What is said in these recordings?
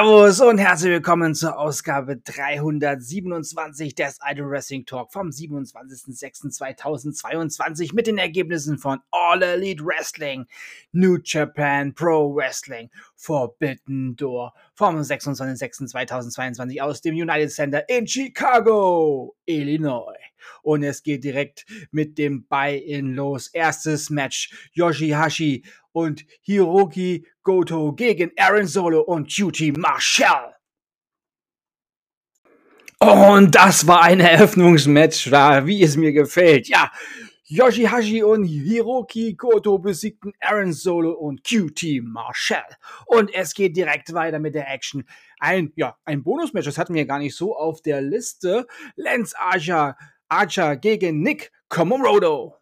Servus und herzlich willkommen zur Ausgabe 327 des Idol Wrestling Talk vom 27.06.2022 mit den Ergebnissen von All Elite Wrestling, New Japan Pro Wrestling, Forbidden Door vom 26.06.2022 aus dem United Center in Chicago, Illinois. Und es geht direkt mit dem Buy-In los. Erstes Match Yoshihashi und Hiroki Goto gegen Aaron Solo und QT Marshall. Und das war ein Eröffnungsmatch, wie es mir gefällt. Ja, Yoshihashi und Hiroki Goto besiegten Aaron Solo und QT Marshall. Und es geht direkt weiter mit der Action. Ein, ja, ein Bonusmatch, das hatten wir gar nicht so auf der Liste. Lance Archer, Archer gegen Nick Komorodo.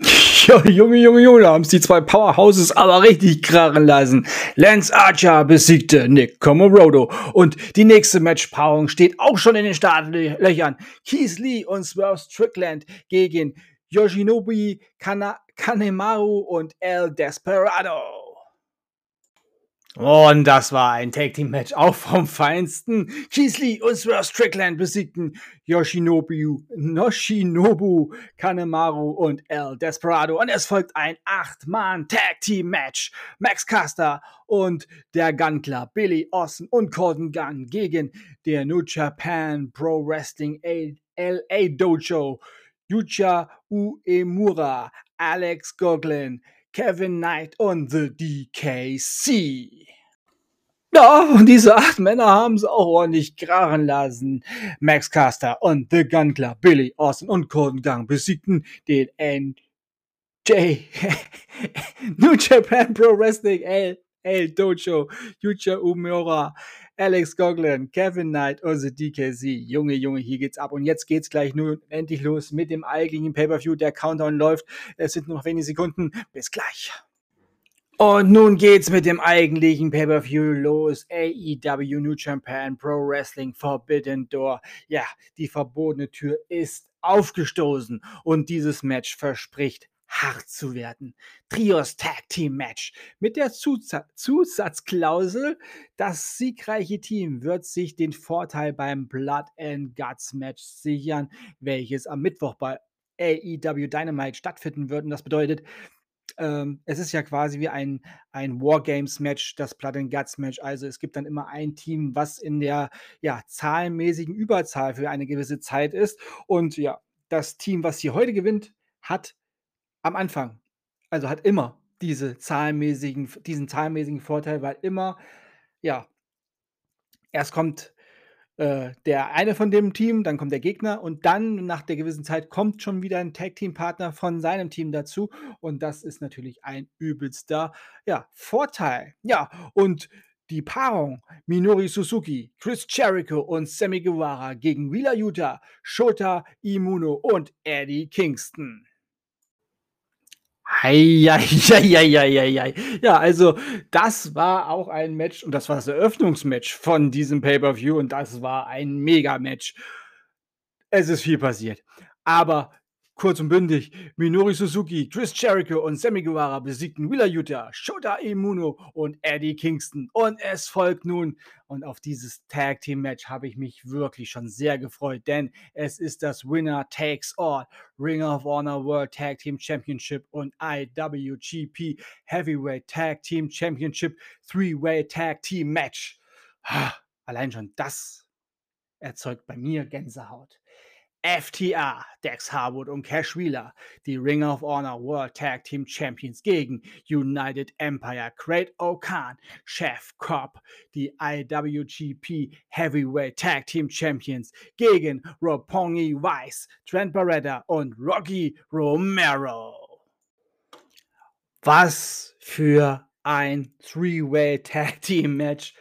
Ja, Junge, Junge, Junge, da haben die zwei Powerhouses aber richtig krachen lassen. Lance Archer besiegte Nick Comorodo. Und die nächste Matchpaarung steht auch schon in den Startlöchern. Keith Lee und Swerve Strickland gegen Yoshinobu Kana Kanemaru und El Desperado. Und das war ein Tag Team Match auch vom Feinsten. Keith und Swerve Strickland besiegten Yoshinobu, Noshinobu Kanemaru und El Desperado. Und es folgt ein 8-Mann Tag Team Match. Max Caster und der Gun Club Billy Austin und Corden Gunn gegen der New Japan Pro Wrestling LA Dojo. Yucha Uemura, Alex Goglin, Kevin Knight und The DKC. Ja, und diese acht Männer haben es auch ordentlich krachen lassen. Max Caster und The Gun Club, Billy Austin und Corden Gang besiegten den NJ New Japan Pro Wrestling L, L Dojo, Yucha Umura, Alex Goglin, Kevin Knight und The DKC. Junge, Junge, hier geht's ab. Und jetzt geht's gleich nur endlich los mit dem eigentlichen Pay-Per-View. Der Countdown läuft. Es sind nur noch wenige Sekunden. Bis gleich. Und nun geht's mit dem eigentlichen Pay-Per-View los. AEW New Japan Pro Wrestling Forbidden Door. Ja, die verbotene Tür ist aufgestoßen und dieses Match verspricht hart zu werden. Trios Tag Team Match mit der Zusatz Zusatzklausel, das siegreiche Team wird sich den Vorteil beim Blood and Guts Match sichern, welches am Mittwoch bei AEW Dynamite stattfinden wird. Und das bedeutet, ähm, es ist ja quasi wie ein, ein Wargames-Match, das Blood and Guts-Match. Also es gibt dann immer ein Team, was in der ja, zahlenmäßigen Überzahl für eine gewisse Zeit ist. Und ja, das Team, was hier heute gewinnt, hat am Anfang. Also hat immer diese zahlenmäßigen diesen zahlenmäßigen Vorteil, weil immer, ja erst kommt, äh, der eine von dem Team, dann kommt der Gegner und dann nach der gewissen Zeit kommt schon wieder ein Tag-Team-Partner von seinem Team dazu und das ist natürlich ein übelster, ja, Vorteil. Ja, und die Paarung Minori Suzuki, Chris Jericho und Sammy Guevara gegen Wheeler Yuta, Shota Imuno und Eddie Kingston. Eieieiei. Ja, also das war auch ein Match und das war das Eröffnungsmatch von diesem Pay-Per-View und das war ein Mega-Match. Es ist viel passiert. Aber Kurz und bündig, Minori Suzuki, Chris Jericho und Sammy Guevara besiegten Wheeler Yuta, Shota Imuno und Eddie Kingston. Und es folgt nun, und auf dieses Tag Team Match habe ich mich wirklich schon sehr gefreut, denn es ist das Winner Takes All Ring of Honor World Tag Team Championship und IWGP Heavyweight Tag Team Championship Three-Way Tag Team Match. Allein schon das erzeugt bei mir Gänsehaut. FTR, Dex Harwood und Cash Wheeler, die Ring of Honor World Tag Team Champions gegen United Empire, Great O'Khan, Chef Cobb, die IWGP Heavyweight Tag Team Champions gegen Roppongi Weiss, Trent Barretta und Rocky Romero. Was für ein Three-Way Tag Team Match.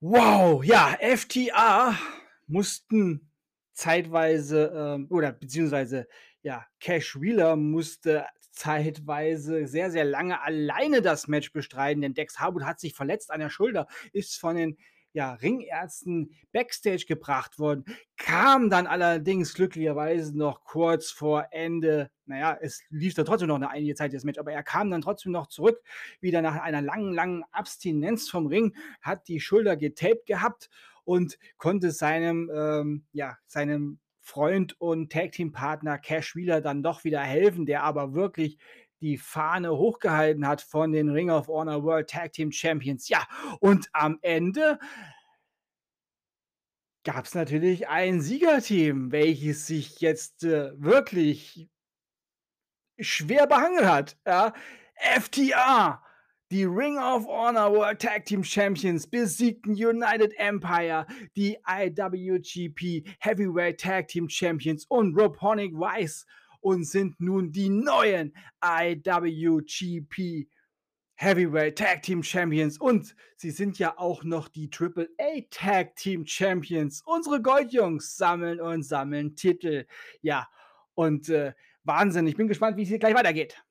Wow, ja, FTR mussten zeitweise ähm, oder beziehungsweise ja, Cash Wheeler musste zeitweise sehr, sehr lange alleine das Match bestreiten, denn Dex Harwood hat sich verletzt an der Schulter, ist von den ja, Ringärzten backstage gebracht worden, kam dann allerdings glücklicherweise noch kurz vor Ende, naja, es lief da trotzdem noch eine einige Zeit das Match, aber er kam dann trotzdem noch zurück, wieder nach einer langen, langen Abstinenz vom Ring, hat die Schulter getaped gehabt und konnte seinem, ähm, ja, seinem Freund und Tag-Team-Partner Cash Wheeler dann doch wieder helfen, der aber wirklich die Fahne hochgehalten hat von den Ring of Honor World Tag Team Champions. Ja, und am Ende gab es natürlich ein Siegerteam, welches sich jetzt äh, wirklich schwer behangen hat. Ja. FTR, die Ring of Honor World Tag Team Champions, besiegten United Empire, die IWGP Heavyweight Tag Team Champions und Robonic Weiss und sind nun die neuen IWGP Heavyweight Tag Team Champions und sie sind ja auch noch die Triple A Tag Team Champions. Unsere Goldjungs sammeln und sammeln Titel. Ja, und äh, Wahnsinn. Ich bin gespannt, wie es hier gleich weitergeht.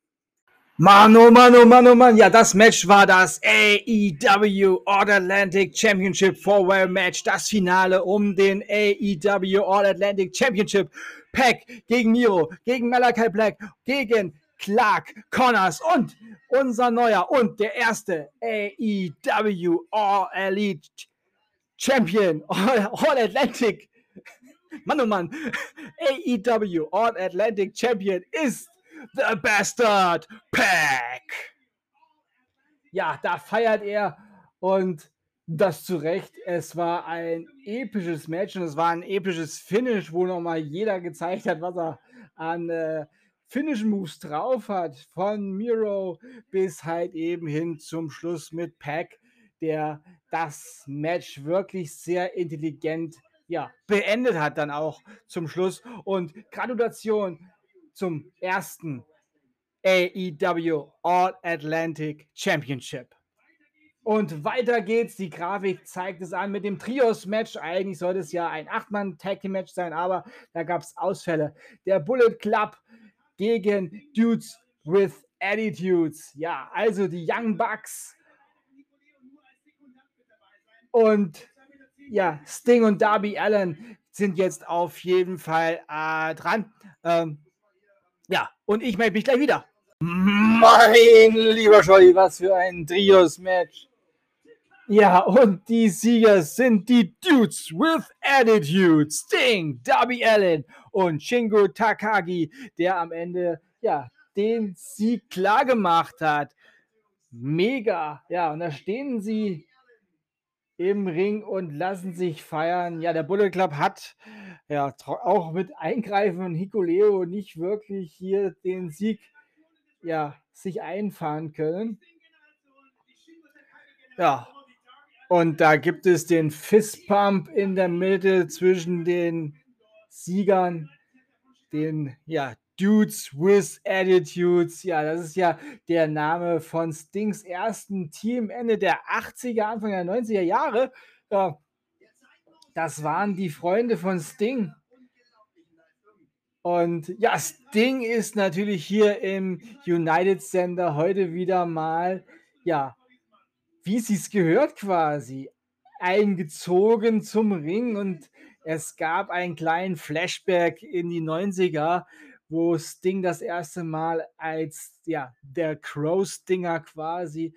Mann, oh Mann, oh Mann, oh Mann. Ja, das Match war das AEW All Atlantic Championship Four-Way Match. Das Finale um den AEW All Atlantic Championship. Pack gegen Miro, gegen Malachi Black, gegen Clark Connors und unser neuer und der erste AEW All Elite Champion, All, All Atlantic. Mann, oh Mann. AEW All Atlantic Champion ist The Bastard Pack. Ja, da feiert er und das zu Recht. Es war ein episches Match und es war ein episches Finish, wo nochmal jeder gezeigt hat, was er an äh, Finish-Moves drauf hat. Von Miro bis halt eben hin zum Schluss mit Pack, der das Match wirklich sehr intelligent ja, beendet hat dann auch zum Schluss. Und Gratulation zum ersten AEW All Atlantic Championship. Und weiter geht's. Die Grafik zeigt es an mit dem Trios-Match. Eigentlich sollte es ja ein Acht-Mann-Tag-Team-Match sein, aber da gab es Ausfälle. Der Bullet Club gegen Dudes with Attitudes. Ja, also die Young Bucks. Und ja, Sting und Darby Allen sind jetzt auf jeden Fall äh, dran. Ähm, ja, und ich melde mich gleich wieder. Mein lieber Scholli, was für ein Trios-Match. Ja, und die Sieger sind die Dudes with Attitude, Sting, Darby Allen und Shingo Takagi, der am Ende ja den Sieg klar gemacht hat. Mega. Ja, und da stehen sie im Ring und lassen sich feiern. Ja, der Bullet Club hat ja auch mit Eingreifen von Hikuleo nicht wirklich hier den Sieg ja, sich einfahren können. Ja, und da gibt es den Fistpump in der Mitte zwischen den Siegern, den ja, Dudes with Attitudes. Ja, das ist ja der Name von Stings ersten Team Ende der 80er, Anfang der 90er Jahre. Ja, das waren die Freunde von Sting. Und ja, Sting ist natürlich hier im United Center heute wieder mal, ja, wie sie es gehört quasi, eingezogen zum Ring und es gab einen kleinen Flashback in die 90er, wo Sting das erste Mal als ja, der Crow-Stinger quasi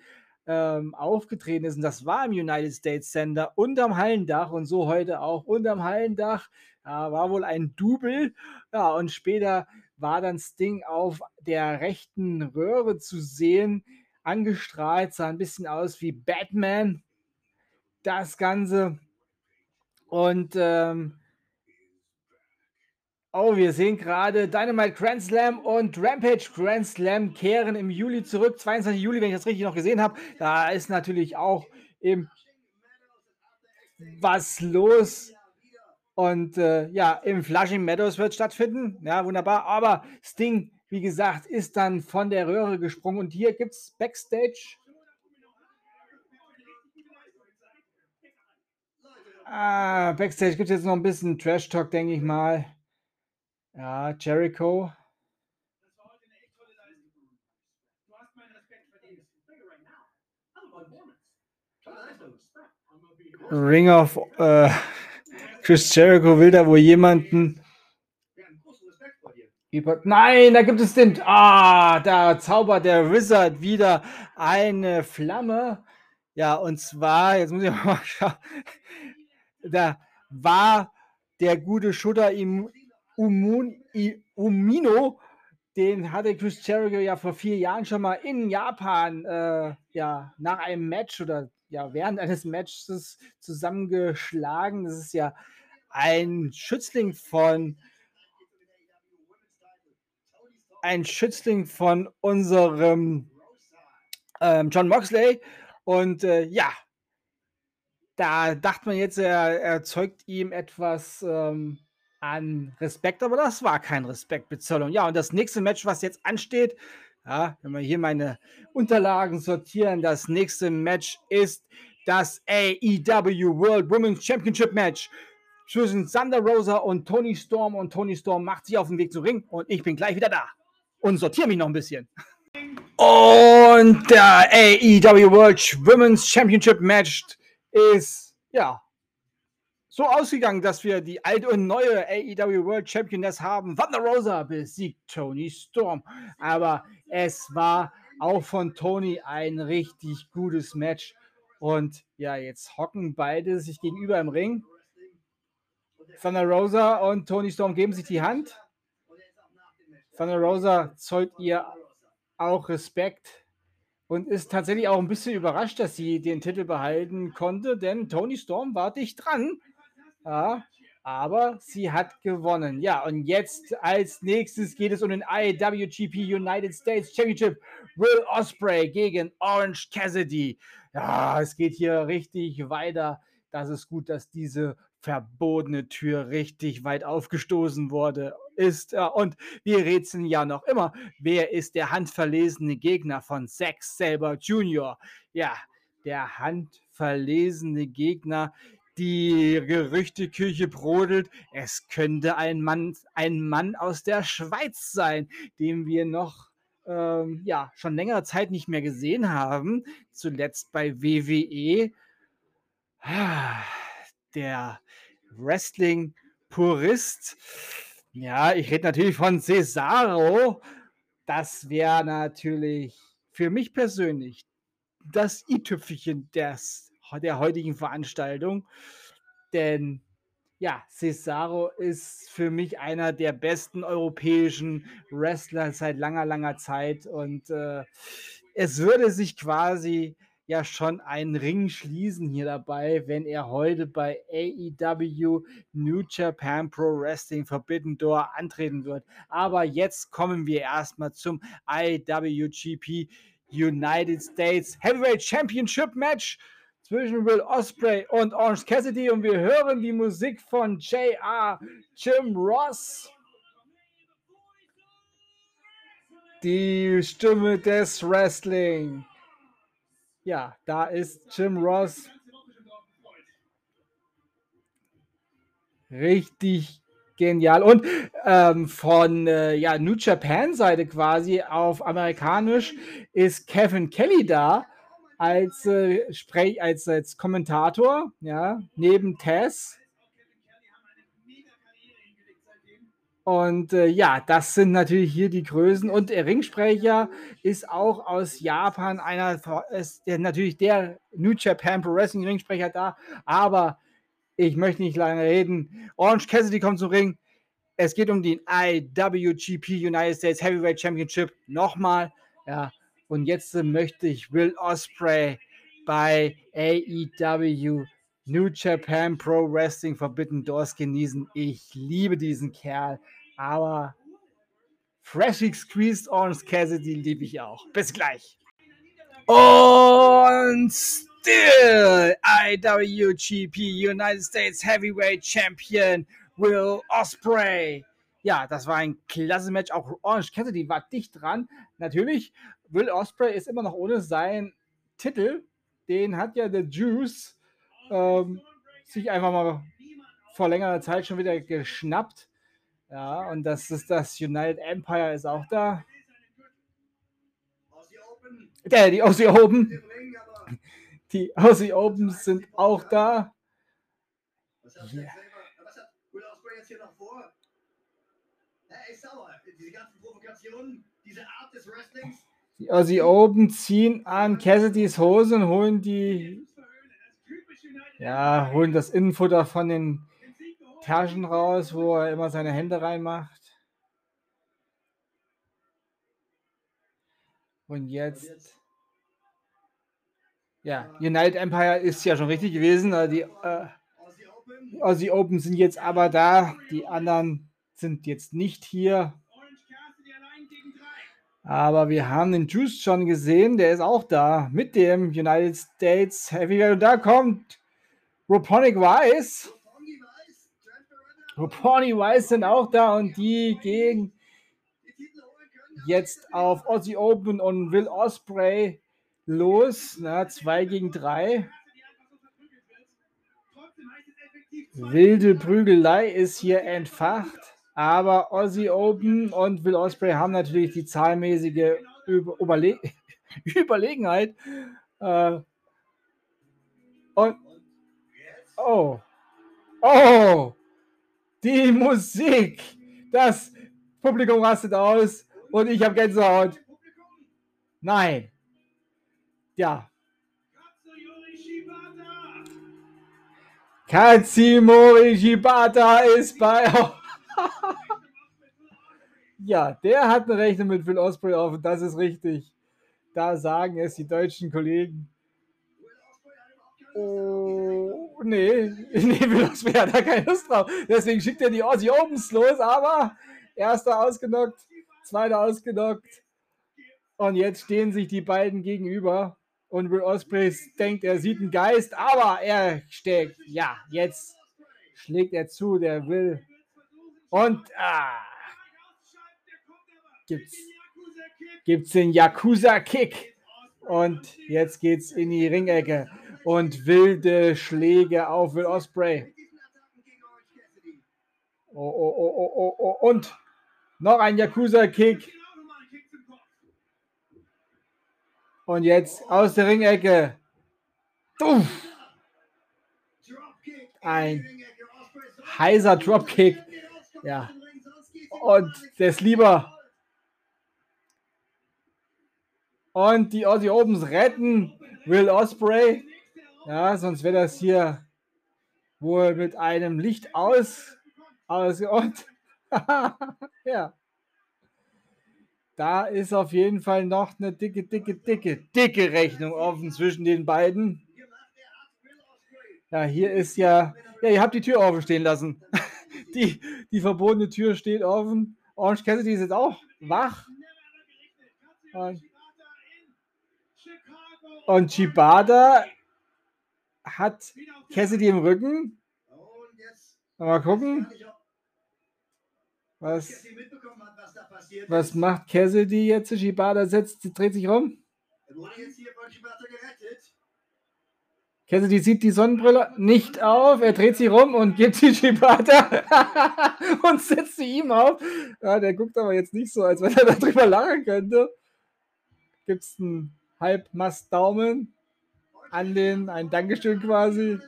ähm, aufgetreten ist. Und das war im United States Center unterm Hallendach und so heute auch unterm Hallendach. Ja, war wohl ein Double. Ja, und später war dann Sting auf der rechten Röhre zu sehen, angestrahlt, sah ein bisschen aus wie Batman. Das Ganze. Und ähm, Oh, wir sehen gerade Dynamite Grand Slam und Rampage Grand Slam kehren im Juli zurück. 22. Juli, wenn ich das richtig noch gesehen habe. Da ist natürlich auch im was los. Und äh, ja, im Flushing Meadows wird stattfinden. Ja, wunderbar. Aber Sting, wie gesagt, ist dann von der Röhre gesprungen. Und hier gibt es Backstage. Ah, Backstage gibt es jetzt noch ein bisschen Trash Talk, denke ich mal. Ja, Jericho. Ring of äh, Chris Jericho will da wohl jemanden über. Nein, da gibt es den. Ah, da zaubert der Wizard wieder eine Flamme. Ja, und zwar, jetzt muss ich mal schauen. Da war der gute Shutter im Umun, Umino, den hatte Chris Jericho ja vor vier Jahren schon mal in Japan äh, ja, nach einem Match oder ja, während eines Matches zusammengeschlagen. Das ist ja ein Schützling von ein Schützling von unserem ähm, John Moxley. Und äh, ja, da dachte man jetzt, er erzeugt ihm etwas ähm, an Respekt, aber das war kein Respektbezollung. Ja, und das nächste Match, was jetzt ansteht, ja, wenn wir hier meine Unterlagen sortieren, das nächste Match ist das AEW World Women's Championship Match zwischen Thunder Rosa und Tony Storm. Und Tony Storm macht sich auf den Weg zum Ring und ich bin gleich wieder da und sortiere mich noch ein bisschen. Und der AEW World Women's Championship Match ist, ja, so ausgegangen, dass wir die alte und neue AEW World Championess haben. Thunder Rosa besiegt Tony Storm. Aber es war auch von Tony ein richtig gutes Match. Und ja, jetzt hocken beide sich gegenüber im Ring. Thunder Rosa und Tony Storm geben sich die Hand. Thunder Rosa zollt ihr auch Respekt und ist tatsächlich auch ein bisschen überrascht, dass sie den Titel behalten konnte, denn Tony Storm war dicht dran. Ja, aber sie hat gewonnen. Ja, und jetzt als nächstes geht es um den IWGP United States Championship. Will Osprey gegen Orange Cassidy. Ja, es geht hier richtig weiter. Das ist gut, dass diese verbotene Tür richtig weit aufgestoßen wurde ist. Und wir rätseln ja noch immer, wer ist der handverlesene Gegner von Zack Saber Jr. Ja, der handverlesene Gegner die Gerüchteküche brodelt. Es könnte ein Mann, ein Mann aus der Schweiz sein, den wir noch ähm, ja, schon längere Zeit nicht mehr gesehen haben. Zuletzt bei WWE. Der Wrestling-Purist. Ja, ich rede natürlich von Cesaro. Das wäre natürlich für mich persönlich das i-Tüpfelchen des der heutigen Veranstaltung. Denn ja, Cesaro ist für mich einer der besten europäischen Wrestler seit langer, langer Zeit. Und äh, es würde sich quasi ja schon ein Ring schließen hier dabei, wenn er heute bei AEW New Japan Pro Wrestling Forbidden Door antreten wird. Aber jetzt kommen wir erstmal zum IWGP United States Heavyweight Championship Match zwischen Will Osprey und Orange Cassidy und wir hören die Musik von J.R. Jim Ross. Die Stimme des Wrestling. Ja, da ist Jim Ross. Richtig genial. Und ähm, von äh, ja, New Japan Seite quasi auf amerikanisch ist Kevin Kelly da als, äh, Sprech, als, als Kommentator, ja, neben Tess. Und äh, ja, das sind natürlich hier die Größen. Und der Ringsprecher ist auch aus Japan einer, ist der, natürlich der New Japan Pro Wrestling Ringsprecher da. Aber ich möchte nicht lange reden. Orange Cassidy kommt zum Ring. Es geht um den IWGP United States Heavyweight Championship. Nochmal. Ja, und jetzt möchte ich Will Osprey bei AEW New Japan Pro Wrestling Forbidden Doors genießen. Ich liebe diesen Kerl, aber Freshly Squeezed Orange Cassidy liebe ich auch. Bis gleich. Und still IWGP United States Heavyweight Champion Will Osprey. Ja, das war ein klasse Match. Auch Orange Cassidy war dicht dran. Natürlich Will Osprey ist immer noch ohne seinen Titel. Den hat ja der Juice ähm, sich einfach mal vor längerer Zeit schon wieder geschnappt. Ja, und das ist das United Empire ist auch da. Der, die Aussie Open. Die Aussie Opens sind auch da. Yeah. Er ist sauer. Diese ganzen Provokationen, diese Art des Wrestlings. Die Aussie Open ziehen an Cassidys Hose und holen die, ja, holen das Innenfutter von den Taschen raus, wo er immer seine Hände reinmacht. Und jetzt, ja, United Empire ist ja schon richtig gewesen. also Die äh, Aussie. Aussie Open sind jetzt aber da. Die anderen sind jetzt nicht hier. Aber wir haben den Juice schon gesehen, der ist auch da mit dem United States Heavyweight. Und da kommt Roponic Wise. Tongi weiß, Trent Beretta. Roponi Wise sind auch da und die gehen jetzt auf Aussie Open und Will Osprey los. Na, zwei gegen drei. Wilde Prügelei ist hier entfacht. Aber Aussie Open und Will Osprey haben natürlich die zahlmäßige Über Überle Überlegenheit. Äh, und. Oh. Oh. Die Musik. Das Publikum rastet aus und ich habe Gänsehaut. Nein. Ja. Katsumori Shibata ist bei. ja, der hat eine Rechnung mit Will Osprey auf und das ist richtig. Da sagen es die deutschen Kollegen. Oh, nee, nee, Will Osprey hat da keine Lust drauf. Deswegen schickt er die Aussie Opens los, aber erster ausgenockt, zweiter ausgenockt. Und jetzt stehen sich die beiden gegenüber. Und Will Osprey denkt, er sieht einen Geist, aber er steckt. Ja, jetzt schlägt er zu, der will. Und ah, gibt's, gibt's den Yakuza-Kick. Und jetzt geht's in die Ringecke. Und wilde Schläge auf Will Osprey. Oh, oh, oh, oh, oh, oh. Und noch ein Yakuza-Kick. Und jetzt aus der Ringecke. Uff, Ein heißer Dropkick. Ja. Und das lieber. Und die Aussie Opens retten Will Osprey. Ja, sonst wäre das hier wohl mit einem Licht aus. aus und ja. Da ist auf jeden Fall noch eine dicke, dicke, dicke, dicke Rechnung offen zwischen den beiden. Ja, hier ist ja. Ja, ihr habt die Tür offen stehen lassen. Die, die verbotene Tür steht offen. Orange Cassidy ist jetzt auch wach. Und, und Shibata hat Cassidy im Rücken. Mal gucken, was, was macht Cassidy jetzt? Shibata setzt, dreht sich rum. Er wurde jetzt hier von Shibata gerettet. Cassidy sieht die Sonnenbrille nicht auf. Er dreht sich rum und gibt sie Shibata und setzt sie ihm auf. Ja, der guckt aber jetzt nicht so, als wenn er darüber lachen könnte. Gibt es einen Halbmast-Daumen an den, ein Dankeschön quasi.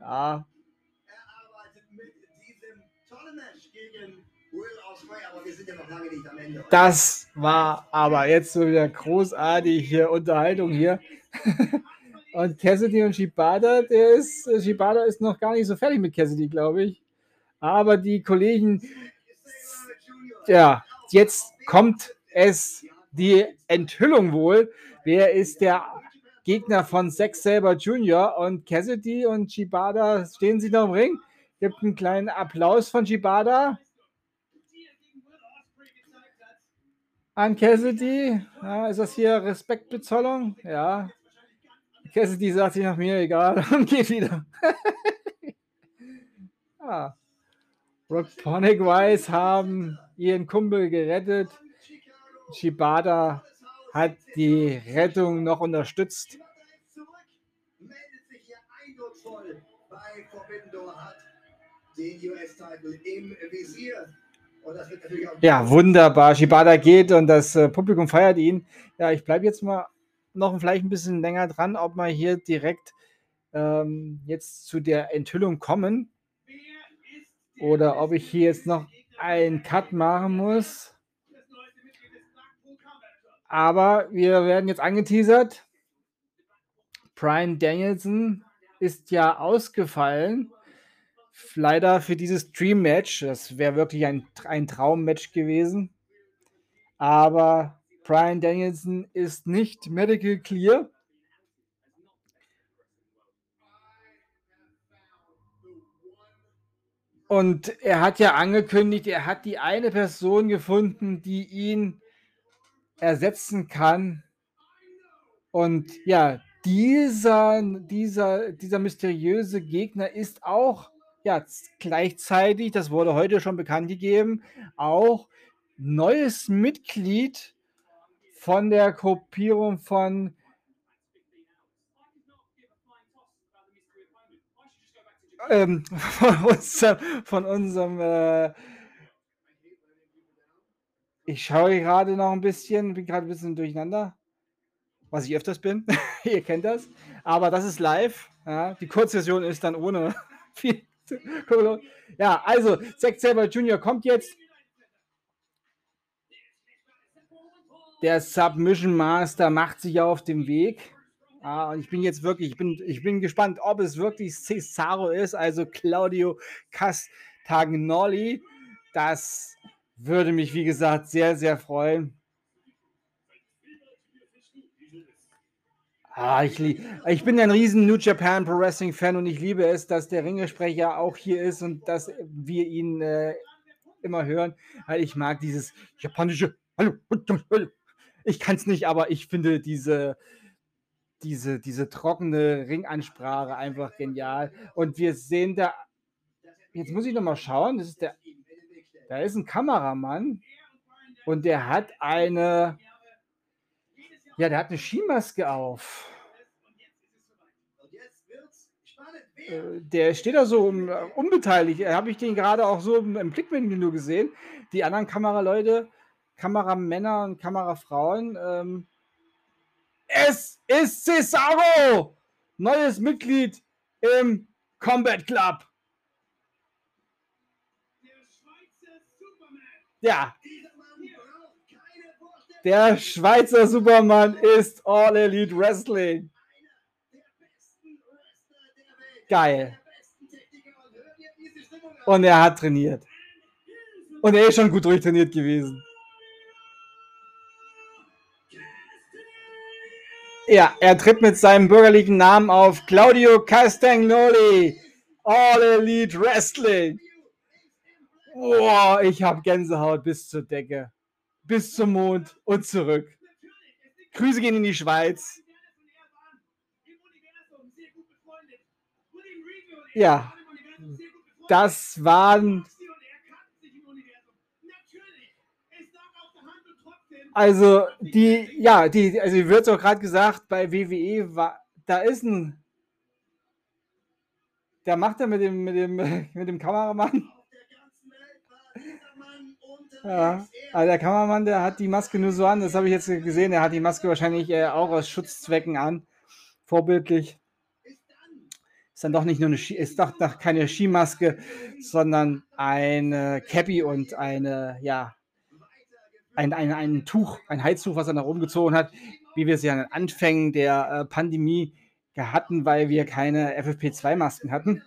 Ja, das war aber jetzt so wieder großartig hier Unterhaltung hier. Und Cassidy und Shibata, der ist, Shibata ist noch gar nicht so fertig mit Cassidy, glaube ich. Aber die Kollegen ja, jetzt kommt es die Enthüllung wohl. Wer ist der Gegner von Zack Saber Jr. und Cassidy und Shibata stehen sie noch im Ring? Gibt einen kleinen Applaus von Shibata an Cassidy. Ja, ist das hier Respektbezollung? Ja. Cassidy sagt sich nach mir egal und geht wieder. ah. Rockponic Wise haben ihren Kumpel gerettet. Shibata hat die Rettung noch unterstützt. bei hat den im Visier. Ja, wunderbar. Shibata geht und das äh, Publikum feiert ihn. Ja, ich bleibe jetzt mal noch vielleicht ein bisschen länger dran, ob wir hier direkt ähm, jetzt zu der Enthüllung kommen oder ob ich hier jetzt noch einen Cut machen muss. Aber wir werden jetzt angeteasert. Brian Danielson ist ja ausgefallen. Leider für dieses Dream-Match. Das wäre wirklich ein, ein Traummatch gewesen. Aber Brian Danielson ist nicht medical clear. Und er hat ja angekündigt, er hat die eine Person gefunden, die ihn ersetzen kann. Und ja, dieser, dieser, dieser mysteriöse Gegner ist auch ja, gleichzeitig, das wurde heute schon bekannt gegeben, auch neues Mitglied von der Gruppierung von ähm, von unserem, von unserem äh, ich schaue gerade noch ein bisschen, bin gerade ein bisschen durcheinander, was ich öfters bin. Ihr kennt das. Aber das ist live. Ja. Die Kurzversion ist dann ohne viel. ja, also, Zack Saber Jr. kommt jetzt. Der Submission Master macht sich auf dem Weg. Ah, und ich bin jetzt wirklich, ich bin, ich bin gespannt, ob es wirklich Cesaro ist, also Claudio Castagnoli. Das würde mich, wie gesagt, sehr, sehr freuen. Ah, ich, ich bin ein riesen New Japan Pro Wrestling Fan und ich liebe es, dass der Ringesprecher auch hier ist und dass wir ihn äh, immer hören, weil ich mag dieses japanische Hallo. Ich kann es nicht, aber ich finde diese, diese, diese trockene Ringansprache einfach genial. Und wir sehen da, jetzt muss ich noch mal schauen, das ist der, da ist ein Kameramann und der hat eine, ja, der hat eine Skimaske auf. Äh, der steht da so um, unbeteiligt. Habe ich den gerade auch so im Blickmenü nur gesehen. Die anderen Kameraleute, Kameramänner und Kamerafrauen. Ähm, es ist Cesaro! Neues Mitglied im Combat Club. Ja, der Schweizer Superman ist All Elite Wrestling. Geil. Und er hat trainiert. Und er ist schon gut durchtrainiert gewesen. Ja, er tritt mit seinem bürgerlichen Namen auf Claudio Castagnoli. All Elite Wrestling. Boah, ich habe Gänsehaut bis zur Decke bis zum Mond und zurück. Grüße gehen in die Schweiz. Ja, das waren. Also die, ja, die, also wird auch gerade gesagt, bei WWE war, da ist ein, der macht er mit dem, mit dem, mit dem Kameramann ja, also der Kameramann, der hat die Maske nur so an, das habe ich jetzt gesehen, er hat die Maske wahrscheinlich äh, auch aus Schutzzwecken an. Vorbildlich. Ist dann doch nicht nur eine Ski, ist doch keine Skimaske, sondern eine Cappy und eine, ja, ein, ein, ein Tuch, ein Heiztuch, was er nach oben gezogen hat, wie wir es ja an den Anfängen der äh, Pandemie hatten, weil wir keine FFP2-Masken hatten.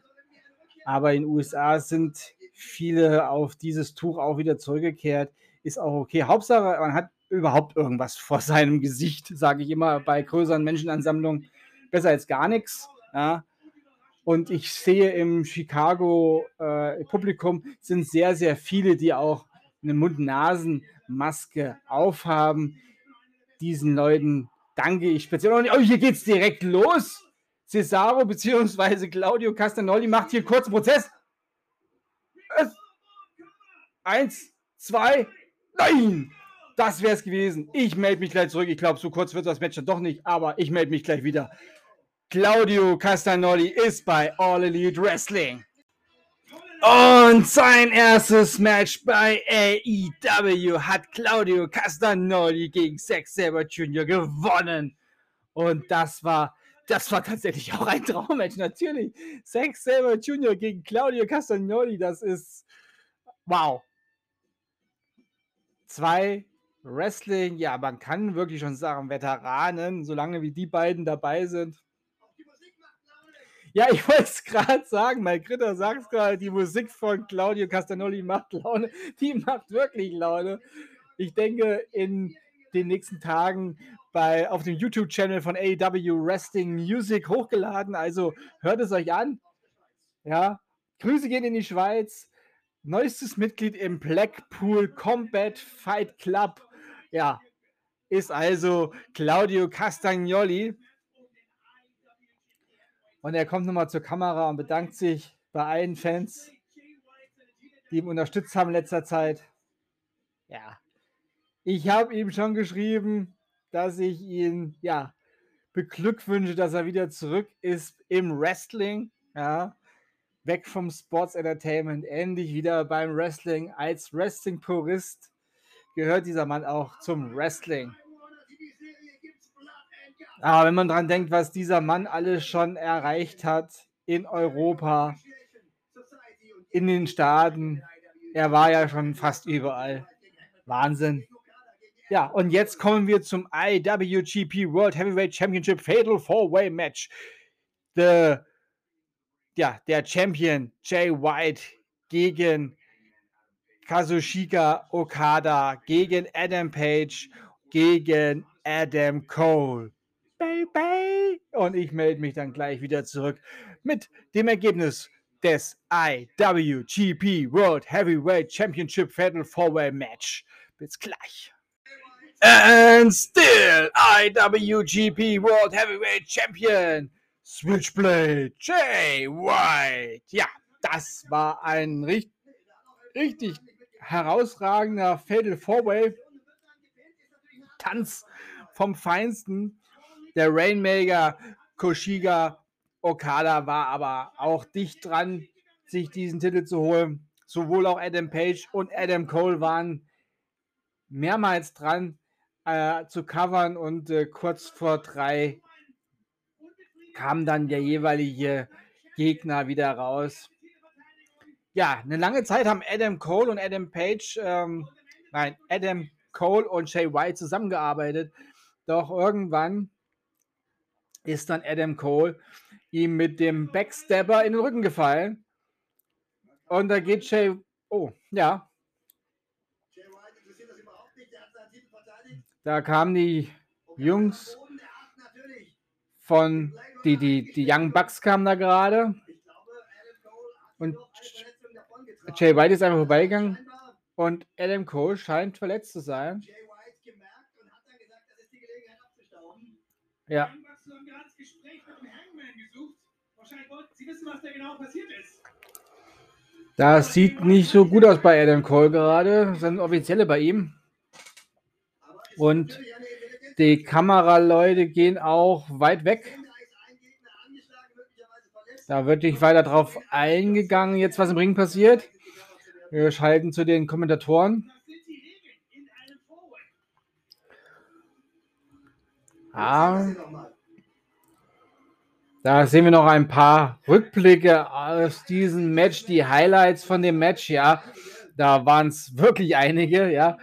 Aber in den USA sind viele auf dieses Tuch auch wieder zurückgekehrt. Ist auch okay. Hauptsache, man hat überhaupt irgendwas vor seinem Gesicht, sage ich immer, bei größeren Menschenansammlungen. Besser als gar nichts. Ja. Und ich sehe im Chicago-Publikum äh, sind sehr, sehr viele, die auch eine Mund-Nasen-Maske aufhaben. Diesen Leuten danke ich speziell. Oh, hier geht's direkt los. Cesaro bzw. Claudio Castagnoli macht hier kurzen Prozess. Eins, zwei, nein! Das wäre es gewesen. Ich melde mich gleich zurück. Ich glaube, so kurz wird das Match dann doch nicht, aber ich melde mich gleich wieder. Claudio Castagnoli ist bei All Elite Wrestling. Und sein erstes Match bei AEW hat Claudio Castagnoli gegen Zack Saber Jr. gewonnen. Und das war, das war tatsächlich auch ein Traummatch, natürlich. Zack Saber Jr. gegen Claudio Castagnoli, das ist wow. Zwei Wrestling, ja, man kann wirklich schon sagen, Veteranen, solange wie die beiden dabei sind. Ja, ich wollte es gerade sagen, mein Kritter sagt es gerade, die Musik von Claudio Castagnoli macht Laune. Die macht wirklich Laune. Ich denke, in den nächsten Tagen bei, auf dem YouTube-Channel von AEW Wrestling Music hochgeladen. Also hört es euch an. Ja, Grüße gehen in die Schweiz. Neuestes Mitglied im Blackpool Combat Fight Club. Ja, ist also Claudio Castagnoli. Und er kommt nochmal zur Kamera und bedankt sich bei allen Fans, die ihn unterstützt haben in letzter Zeit. Ja, ich habe ihm schon geschrieben, dass ich ihn, ja, beglückwünsche, dass er wieder zurück ist im Wrestling. Ja, weg vom Sports Entertainment, endlich wieder beim Wrestling. Als Wrestling-Purist gehört dieser Mann auch zum Wrestling. Aber wenn man dran denkt, was dieser Mann alles schon erreicht hat in Europa, in den Staaten, er war ja schon fast überall. Wahnsinn. Ja, und jetzt kommen wir zum IWGP World Heavyweight Championship Fatal Four-Way Match. The, ja, der Champion Jay White gegen Kazushika Okada, gegen Adam Page, gegen Adam Cole. Baby! Und ich melde mich dann gleich wieder zurück mit dem Ergebnis des IWGP World Heavyweight Championship Fatal Four-Way Match. Bis gleich. And still IWGP World Heavyweight Champion Switchblade Jay White. Ja, das war ein richtig, richtig herausragender Fatal Four-Way Tanz vom Feinsten. Der Rainmaker Koshiga Okada war aber auch dicht dran, sich diesen Titel zu holen. Sowohl auch Adam Page und Adam Cole waren mehrmals dran, äh, zu covern und äh, kurz vor drei kam dann der jeweilige Gegner wieder raus. Ja, eine lange Zeit haben Adam Cole und Adam Page, ähm, nein, Adam Cole und Shay White zusammengearbeitet. Doch irgendwann ist dann Adam Cole ihm mit dem Backstabber in den Rücken gefallen. Und da geht Shay, oh, ja, Da kamen die Jungs von, die, die, die Young Bucks kamen da gerade. Und Jay White ist einfach vorbeigegangen. Und Adam Cole scheint verletzt zu sein. Ja. Das sieht nicht so gut aus bei Adam Cole gerade. Das sind Offizielle bei ihm. Und die Kameraleute gehen auch weit weg. Da wird nicht weiter drauf eingegangen, jetzt was im Ring passiert. Wir schalten zu den Kommentatoren. Ah, da sehen wir noch ein paar Rückblicke aus diesem Match, die Highlights von dem Match, ja. Da waren es wirklich einige, ja.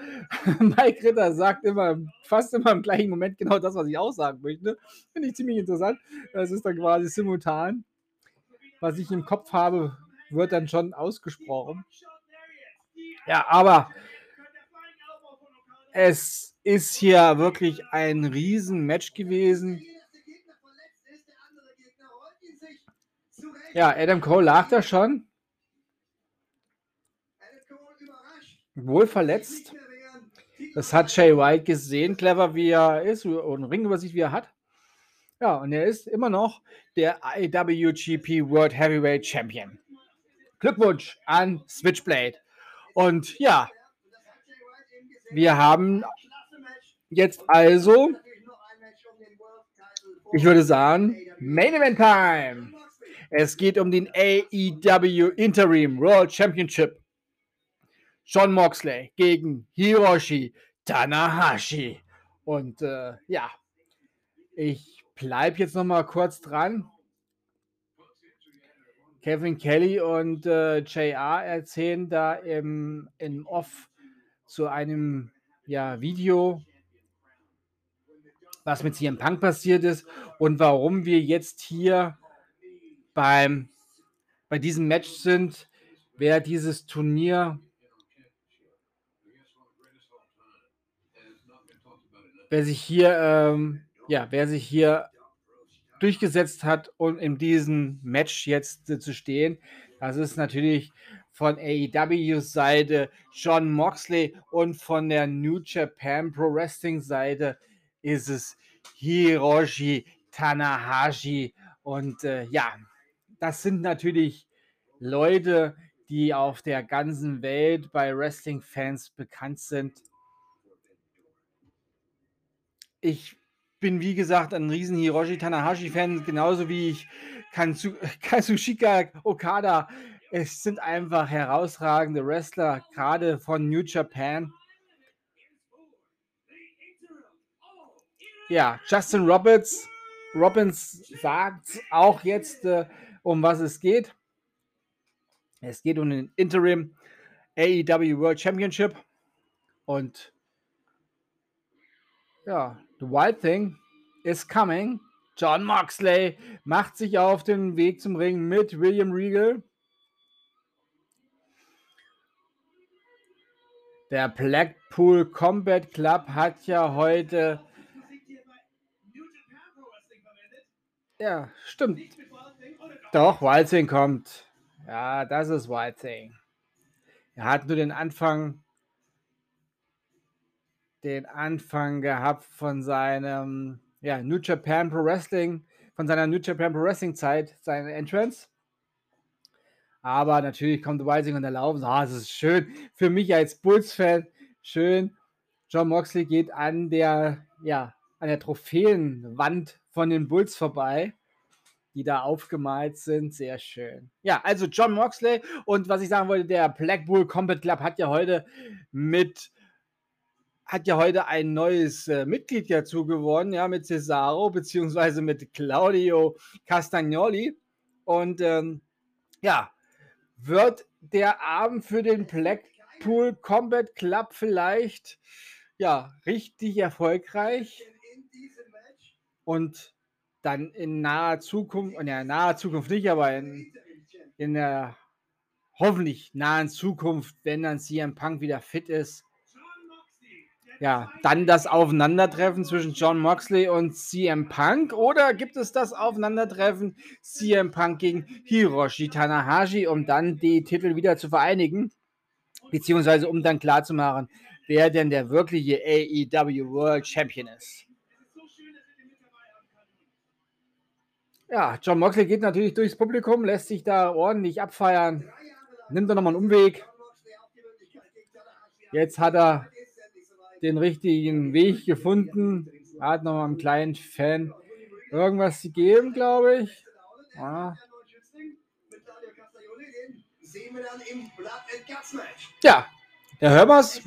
Mike Ritter sagt immer, fast immer im gleichen Moment genau das, was ich auch sagen möchte. Finde ich ziemlich interessant. Das ist dann quasi simultan. Was ich im Kopf habe, wird dann schon ausgesprochen. Ja, aber es ist hier wirklich ein Riesen-Match gewesen. Ja, Adam Cole lag da schon. wohl verletzt. Das hat Jay White gesehen, clever wie er ist und Ringübersicht wie er hat. Ja, und er ist immer noch der IWGP World Heavyweight Champion. Glückwunsch an Switchblade. Und ja, wir haben jetzt also, ich würde sagen, Main Event Time. Es geht um den AEW Interim World Championship. John Moxley gegen Hiroshi Tanahashi. Und äh, ja, ich bleib jetzt noch mal kurz dran. Kevin Kelly und äh, JR erzählen da im, im Off zu einem ja, Video, was mit CM Punk passiert ist und warum wir jetzt hier beim, bei diesem Match sind, wer dieses Turnier wer sich hier ähm, ja, wer sich hier durchgesetzt hat, um in diesem Match jetzt äh, zu stehen. Das ist natürlich von AEWs Seite John Moxley und von der New Japan Pro Wrestling Seite ist es Hiroshi Tanahashi. Und äh, ja, das sind natürlich Leute, die auf der ganzen Welt bei Wrestling-Fans bekannt sind. Ich bin, wie gesagt, ein riesen Hiroshi Tanahashi-Fan, genauso wie ich Kanzu Kazushika Okada. Es sind einfach herausragende Wrestler, gerade von New Japan. Ja, Justin Roberts, Robbins sagt auch jetzt, äh, um was es geht. Es geht um den Interim AEW World Championship und ja, The Wild Thing is coming. John Moxley macht sich auf den Weg zum Ring mit William Regal. Der Blackpool Combat Club hat ja heute. Ja, stimmt. Doch, Wild Thing kommt. Ja, das ist Wild Thing. Er hat nur den Anfang den Anfang gehabt von seinem ja, New Japan Pro Wrestling, von seiner New Japan Pro Wrestling Zeit, seine Entrance. Aber natürlich kommt Rising und erlauben. Ah, es ist schön für mich als Bulls-Fan. Schön. John Moxley geht an der, ja, an der Trophäenwand von den Bulls vorbei, die da aufgemalt sind. Sehr schön. Ja, also John Moxley und was ich sagen wollte, der Black Bull Combat Club hat ja heute mit hat ja heute ein neues äh, Mitglied dazu gewonnen, ja, mit Cesaro, beziehungsweise mit Claudio Castagnoli. Und ähm, ja, wird der Abend für den Blackpool Combat Club vielleicht ja richtig erfolgreich und dann in naher Zukunft, und ja, in naher Zukunft nicht, aber in, in der hoffentlich nahen Zukunft, wenn dann CM Punk wieder fit ist, ja, dann das Aufeinandertreffen zwischen John Moxley und CM Punk oder gibt es das Aufeinandertreffen CM Punk gegen Hiroshi Tanahashi, um dann die Titel wieder zu vereinigen, beziehungsweise um dann klarzumachen, wer denn der wirkliche AEW World Champion ist. Ja, John Moxley geht natürlich durchs Publikum, lässt sich da ordentlich abfeiern, nimmt dann nochmal einen Umweg. Jetzt hat er den richtigen Weg gefunden. Er hat noch mal einem kleinen Fan irgendwas gegeben, glaube ich. Ja. Ja, da hören wir es.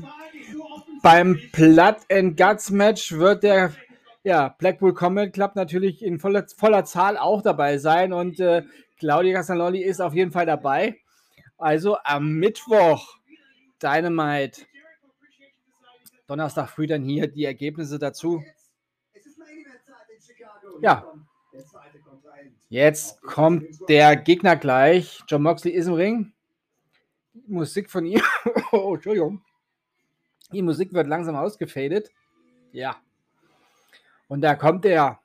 Beim Blood and Guts Match wird der ja, Blackpool Combat Club natürlich in voller, voller Zahl auch dabei sein und äh, Claudia Castagnoli ist auf jeden Fall dabei. Also am Mittwoch Dynamite Donnerstag früh dann hier die Ergebnisse dazu. Ja. Jetzt kommt der Gegner gleich. John Moxley ist im Ring. Die Musik von ihm. oh, Entschuldigung. Die Musik wird langsam ausgefadet. Ja. Und da kommt der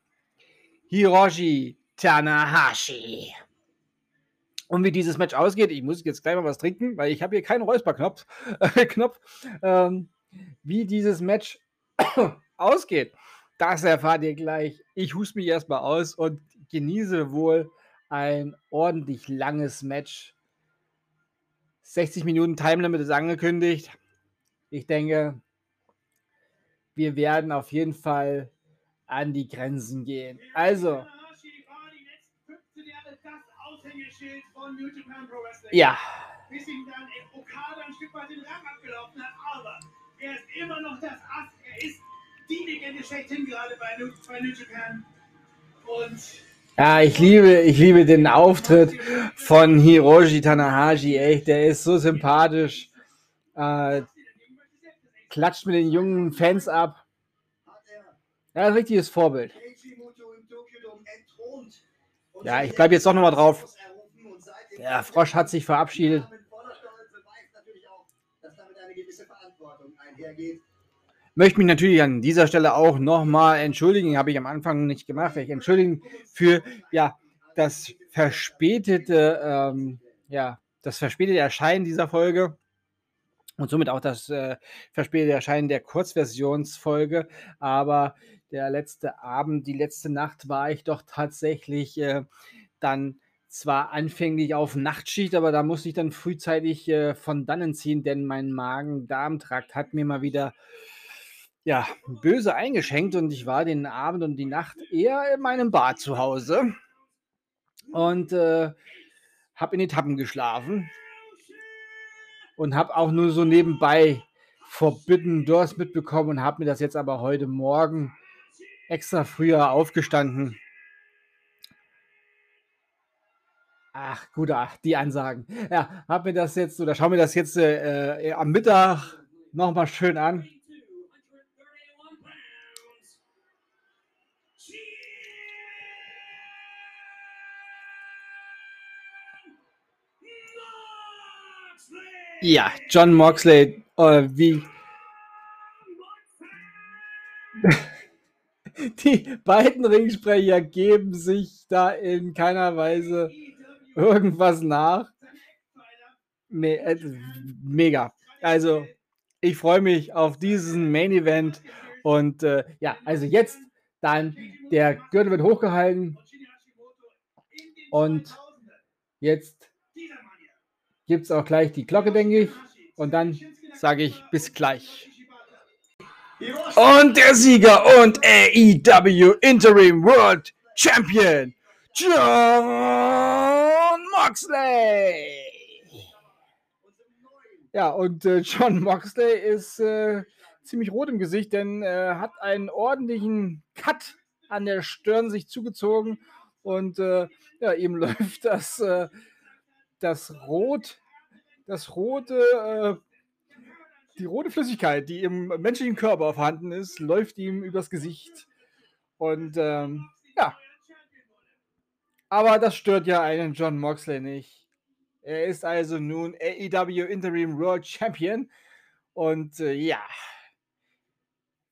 Hiroshi Tanahashi. Und wie dieses Match ausgeht, ich muss jetzt gleich mal was trinken, weil ich habe hier keinen Räusperknopf. Knopf. Ähm, wie dieses Match ausgeht, das erfahrt ihr gleich. Ich huste mich erstmal aus und genieße wohl ein ordentlich langes Match. 60 Minuten Time Limit ist angekündigt. Ich denke, wir werden auf jeden Fall an die Grenzen gehen. Also. Ja. Bis ihm dann Okada ein Stück weit den Rang abgelaufen hat, aber er ist immer noch das Ass. Er ist die Legende schlechthin gerade bei New, bei New Japan. Ja, ich liebe, ich liebe den Auftritt von Hiroshi Tanahashi, echt, der ist so sympathisch. Äh, klatscht mit den jungen Fans ab. Ja, ein richtiges Vorbild. Ja, ich bleibe jetzt doch nochmal drauf. Der Frosch hat sich verabschiedet. Möchte mich natürlich an dieser Stelle auch nochmal entschuldigen, habe ich am Anfang nicht gemacht. Ich entschuldige für ja, das verspätete, ähm, ja, das verspätete Erscheinen dieser Folge und somit auch das äh, verspätete Erscheinen der Kurzversionsfolge. Aber der letzte Abend, die letzte Nacht war ich doch tatsächlich äh, dann zwar anfänglich auf Nachtschicht, aber da musste ich dann frühzeitig äh, von dannen ziehen, denn mein Magen-Darm-Trakt hat mir mal wieder ja, böse eingeschenkt und ich war den Abend und die Nacht eher in meinem Bad zu Hause und äh, habe in Etappen geschlafen und habe auch nur so nebenbei Forbidden Doors mitbekommen und habe mir das jetzt aber heute Morgen extra früher aufgestanden Ach, gut, ach, die Ansagen. Ja, hab mir das jetzt oder schau mir das jetzt äh, äh am Mittag nochmal schön an. Ja, John Moxley, äh, wie die beiden Ringsprecher geben sich da in keiner Weise irgendwas nach. Me äh, mega. Also, ich freue mich auf diesen Main Event. Und äh, ja, also jetzt dann der Gürtel wird hochgehalten. Und jetzt gibt es auch gleich die Glocke, denke ich. Und dann sage ich bis gleich. Und der Sieger und AEW Interim World Champion John Moxley. Ja, und äh, John Moxley ist äh, ziemlich rot im Gesicht, denn er äh, hat einen ordentlichen Cut an der Stirn sich zugezogen und äh, ja, ihm läuft das, äh, das Rot, das rote, äh, die rote Flüssigkeit, die im menschlichen Körper vorhanden ist, läuft ihm übers Gesicht. Und ähm, ja, aber das stört ja einen John Moxley nicht. Er ist also nun AEW Interim World Champion. Und äh, ja,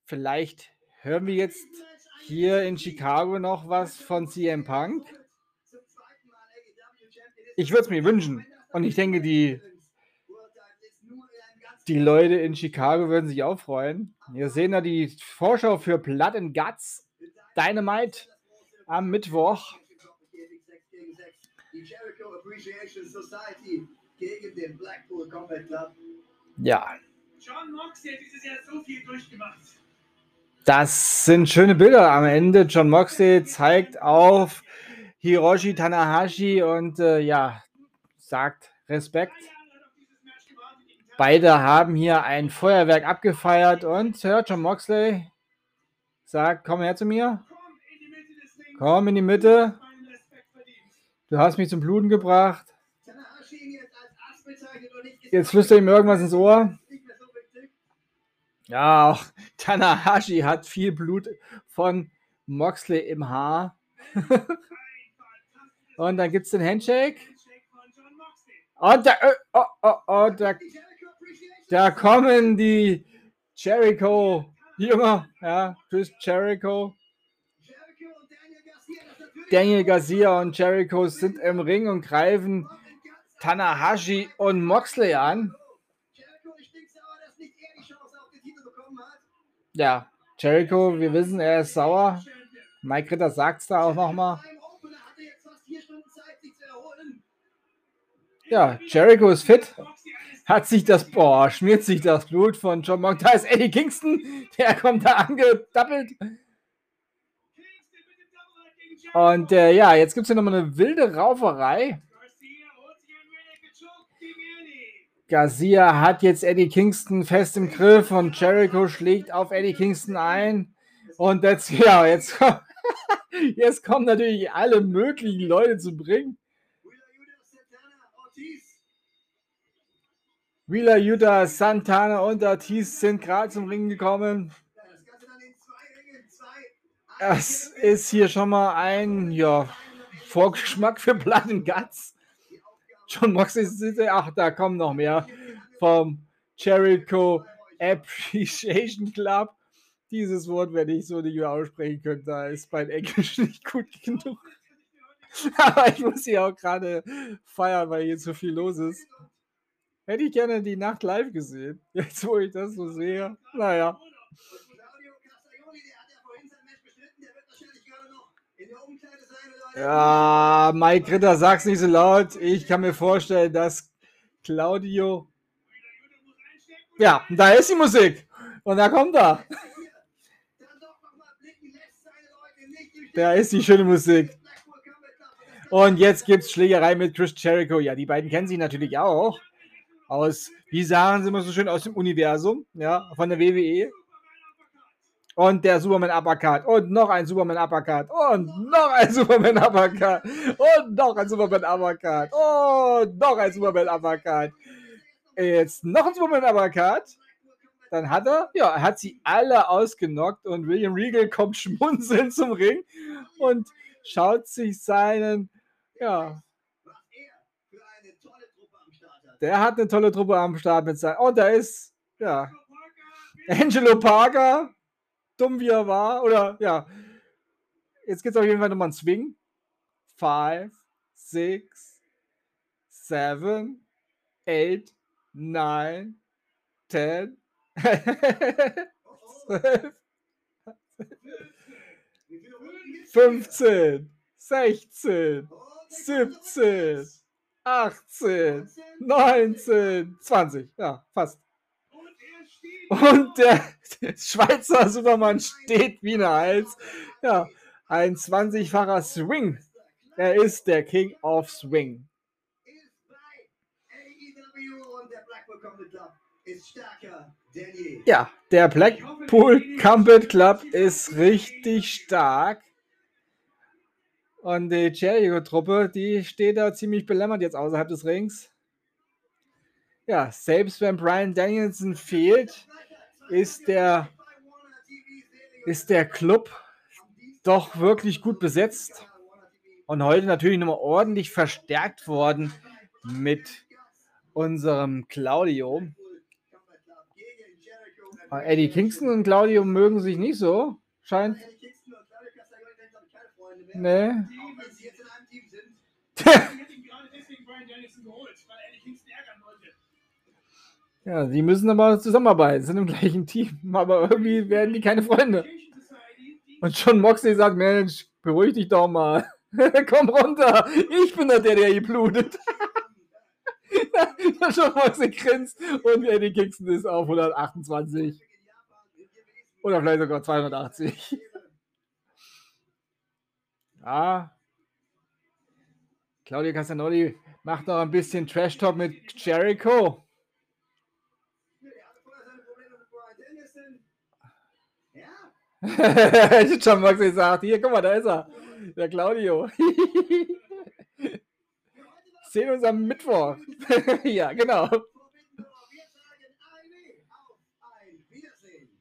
vielleicht hören wir jetzt hier in Chicago noch was von CM Punk. Ich würde es mir wünschen. Und ich denke, die, die Leute in Chicago würden sich auch freuen. Wir sehen da die Vorschau für Blood and Guts Dynamite am Mittwoch. Ja. John Moxley hat dieses Jahr so viel durchgemacht. Das sind schöne Bilder am Ende. John Moxley zeigt auf Hiroshi Tanahashi und äh, ja, sagt Respekt. Beide haben hier ein Feuerwerk abgefeiert und ja, John Moxley sagt, komm her zu mir. Komm in die Mitte. Du hast mich zum Bluten gebracht. Jetzt flüstert ihm irgendwas ins Ohr. Ja, auch Tanahashi hat viel Blut von Moxley im Haar. Und dann gibt es den Handshake. Und da, oh, oh, oh, da, da kommen die Jericho-Jünger. Ja, Chris Jericho. Daniel Garcia und Jericho sind im Ring und greifen Tanahashi und Moxley an. Ja, Jericho, wir wissen, er ist sauer. Mike Ritter sagt es da auch nochmal. Ja, Jericho ist fit. Hat sich das, boah, schmiert sich das Blut von John Monk. Da ist Eddie Kingston, der kommt da angedappelt. Und äh, ja, jetzt gibt es hier nochmal eine wilde Rauferei. Garcia hat jetzt Eddie Kingston fest im Griff und Jericho schlägt auf Eddie Kingston ein. Und jetzt, ja, jetzt, Jetzt kommen natürlich alle möglichen Leute zu bringen. Wheeler, Utah, Santana und Ortiz sind gerade zum Ring gekommen. Das ist hier schon mal ein ja, Vorgeschmack für Blood and Guts. John Moxley ach, da kommen noch mehr vom Jericho Appreciation Club. Dieses Wort werde ich so nicht mehr aussprechen können, da ist mein Englisch nicht gut genug. Aber ich muss hier auch gerade feiern, weil hier zu viel los ist. Hätte ich gerne die Nacht live gesehen. Jetzt, wo ich das so sehe. Naja. Ja, Mike Ritter, sag's nicht so laut. Ich kann mir vorstellen, dass Claudio. Ja, da ist die Musik. Und da kommt er. Da ist die schöne Musik. Und jetzt gibt's Schlägerei mit Chris Jericho. Ja, die beiden kennen sich natürlich auch. Aus, wie sagen sie immer so schön, aus dem Universum, ja, von der WWE. Und der Superman Uppercut. Und noch ein Superman Uppercut. Und noch ein Superman Uppercut. Und noch ein Superman Uppercut. Und noch ein Superman Uppercut. Jetzt noch ein Superman Uppercut. Dann hat er, ja, er hat sie alle ausgenockt und William Regal kommt schmunzelnd zum Ring und schaut sich seinen, ja, der hat eine tolle Truppe am Start mit seinem, oh, da ist, ja, Angelo Parker, dumm wie er war, oder ja. Jetzt gibt es auf jeden Fall nochmal einen Swing. Five, six, seven, eight, nine, ten, zwölf, 15, 16, 17, 18, 19, 20. Ja, fast. Und der, Schweizer Superman steht wie eine Eins. Ja, ein 20-facher Swing. Er ist der King of Swing. Ja, der Blackpool Combat Club ist richtig stark. Und die Jericho-Truppe, die steht da ziemlich belämmert jetzt außerhalb des Rings. Ja, selbst wenn Brian Danielson fehlt, ist der, ist der Club doch wirklich gut besetzt. Und heute natürlich nochmal ordentlich verstärkt worden mit unserem Claudio. Eddie Kingston und Claudio mögen sich nicht so, scheint. Nee. Ja, die müssen aber zusammenarbeiten, sind im gleichen Team, aber irgendwie werden die keine Freunde. Und John Moxley sagt, Mensch, beruhig dich doch mal. Komm runter, ich bin der, der hier blutet. John Moxley grinst und Eddie Kingston ist auf 128. Oder vielleicht sogar 280. Ja. Claudia Castagnoli macht noch ein bisschen Trash Talk mit Jericho. John Moxley sagt, hier, guck mal, da ist er. Der Claudio. Sehen uns am Mittwoch. ja, genau.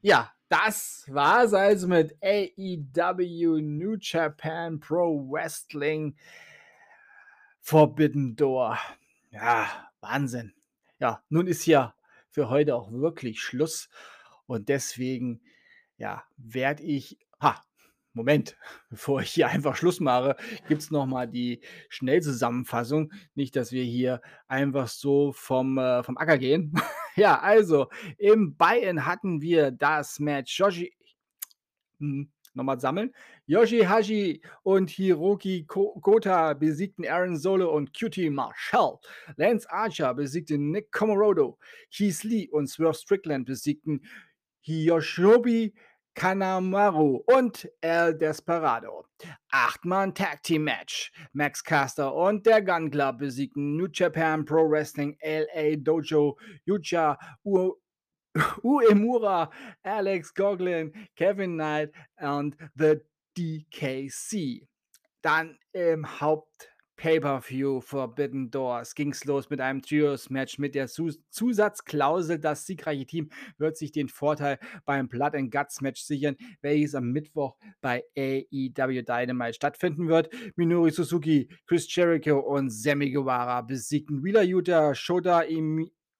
Ja, das war's also mit AEW New Japan Pro Wrestling Forbidden Door. Ja, Wahnsinn. Ja, nun ist ja für heute auch wirklich Schluss und deswegen ja, werde ich. Ha, Moment, bevor ich hier einfach Schluss mache, gibt es nochmal die Schnellzusammenfassung. Nicht, dass wir hier einfach so vom, äh, vom Acker gehen. ja, also im Bayern hatten wir das Match Yoshi. Hm, nochmal sammeln. Yoshihashi und Hiroki Kota besiegten Aaron Solo und QT Marshall. Lance Archer besiegte Nick Komorodo. Keith Lee und Swerve Strickland besiegten Hiyoshinobi Kanamaru und El Desperado. Achtmann Tag Team Match. Max Caster und der Gun Club besiegten New Japan Pro Wrestling LA Dojo Yucha U Uemura, Alex Goglin, Kevin Knight und The DKC. Dann im Haupt Pay-per-View Forbidden Doors ging's los mit einem Trios-Match mit der Zus Zusatzklausel. Das siegreiche Team wird sich den Vorteil beim Blood and Guts Match sichern, welches am Mittwoch bei AEW Dynamite stattfinden wird. Minori Suzuki, Chris Jericho und Sammy Guevara besiegten Wheeler Yuta, Shota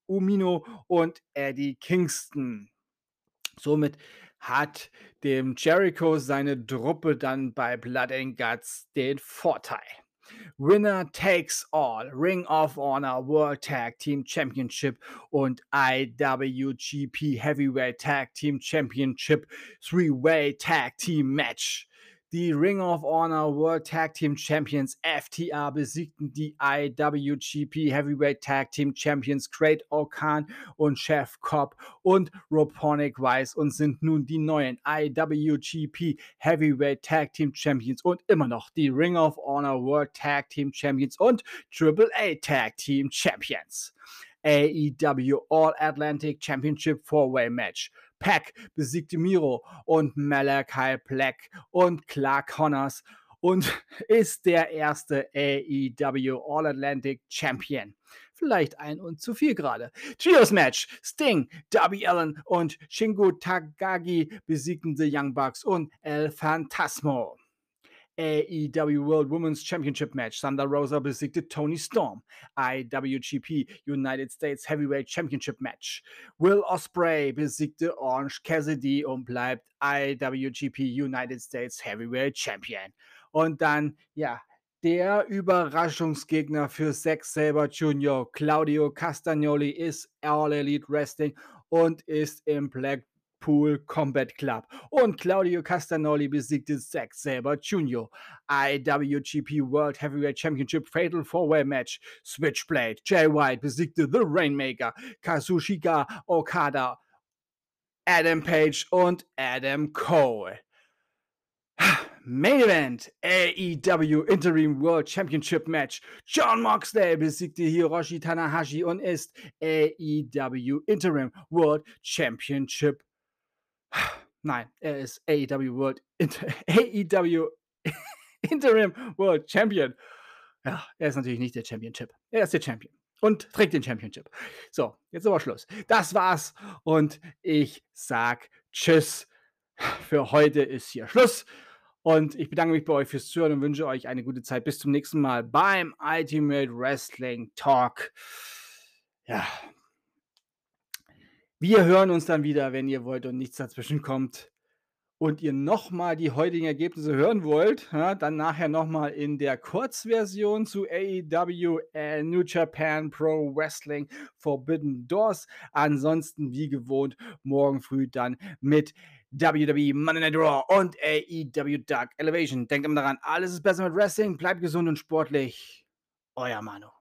Umino und Eddie Kingston. Somit hat dem Jericho seine Truppe dann bei Blood and Guts den Vorteil. Winner Takes All, Ring of Honor World Tag Team Championship und IWGP Heavyweight Tag Team Championship Three-Way Tag Team Match. Die Ring of Honor World Tag Team Champions FTA besiegten die IWGP Heavyweight Tag Team Champions Great Okan und Chef Cobb und Roponic Wise und sind nun die neuen IWGP Heavyweight Tag Team Champions und immer noch die Ring of Honor World Tag Team Champions und AAA Tag Team Champions. AEW All Atlantic Championship Four-Way Match. Pack besiegte Miro und Malachi Black und Clark Connors und ist der erste AEW All Atlantic Champion. Vielleicht ein und zu viel gerade. Trios Match. Sting, Darby Allen und Shingo Takagi besiegten The Young Bucks und El Phantasmo. AEW World Women's Championship Match. Thunder Rosa besiegte Tony Storm. IWGP United States Heavyweight Championship Match. Will Osprey besiegte Orange Cassidy und bleibt IWGP United States Heavyweight Champion. Und dann, ja, der Überraschungsgegner für Zack Saber Jr., Claudio Castagnoli, ist All Elite Wrestling und ist im Black Pool Combat Club. Und Claudio Castagnoli besiegte Zack Saber Jr. IWGP World Heavyweight Championship Fatal Four-Way Match. Switchblade Jay White besiegte The Rainmaker, Kazushika Okada, Adam Page und Adam Cole. Main Event AEW Interim World Championship Match. John Moxley besiegte Hiroshi Tanahashi und ist AEW Interim World Championship Nein, er ist AEW World Inter AEW Interim World Champion. Ja, er ist natürlich nicht der Championship. Er ist der Champion und trägt den Championship. So, jetzt aber Schluss. Das war's und ich sag Tschüss. Für heute ist hier Schluss. Und ich bedanke mich bei euch fürs Zuhören und wünsche euch eine gute Zeit. Bis zum nächsten Mal beim Ultimate Wrestling Talk. Ja, wir hören uns dann wieder, wenn ihr wollt und nichts dazwischen kommt. Und ihr nochmal die heutigen Ergebnisse hören wollt, ja, dann nachher nochmal in der Kurzversion zu AEW äh, New Japan Pro Wrestling Forbidden Doors. Ansonsten, wie gewohnt, morgen früh dann mit WWE Monday Night Raw und AEW Dark Elevation. Denkt immer daran, alles ist besser mit Wrestling. Bleibt gesund und sportlich. Euer Manu.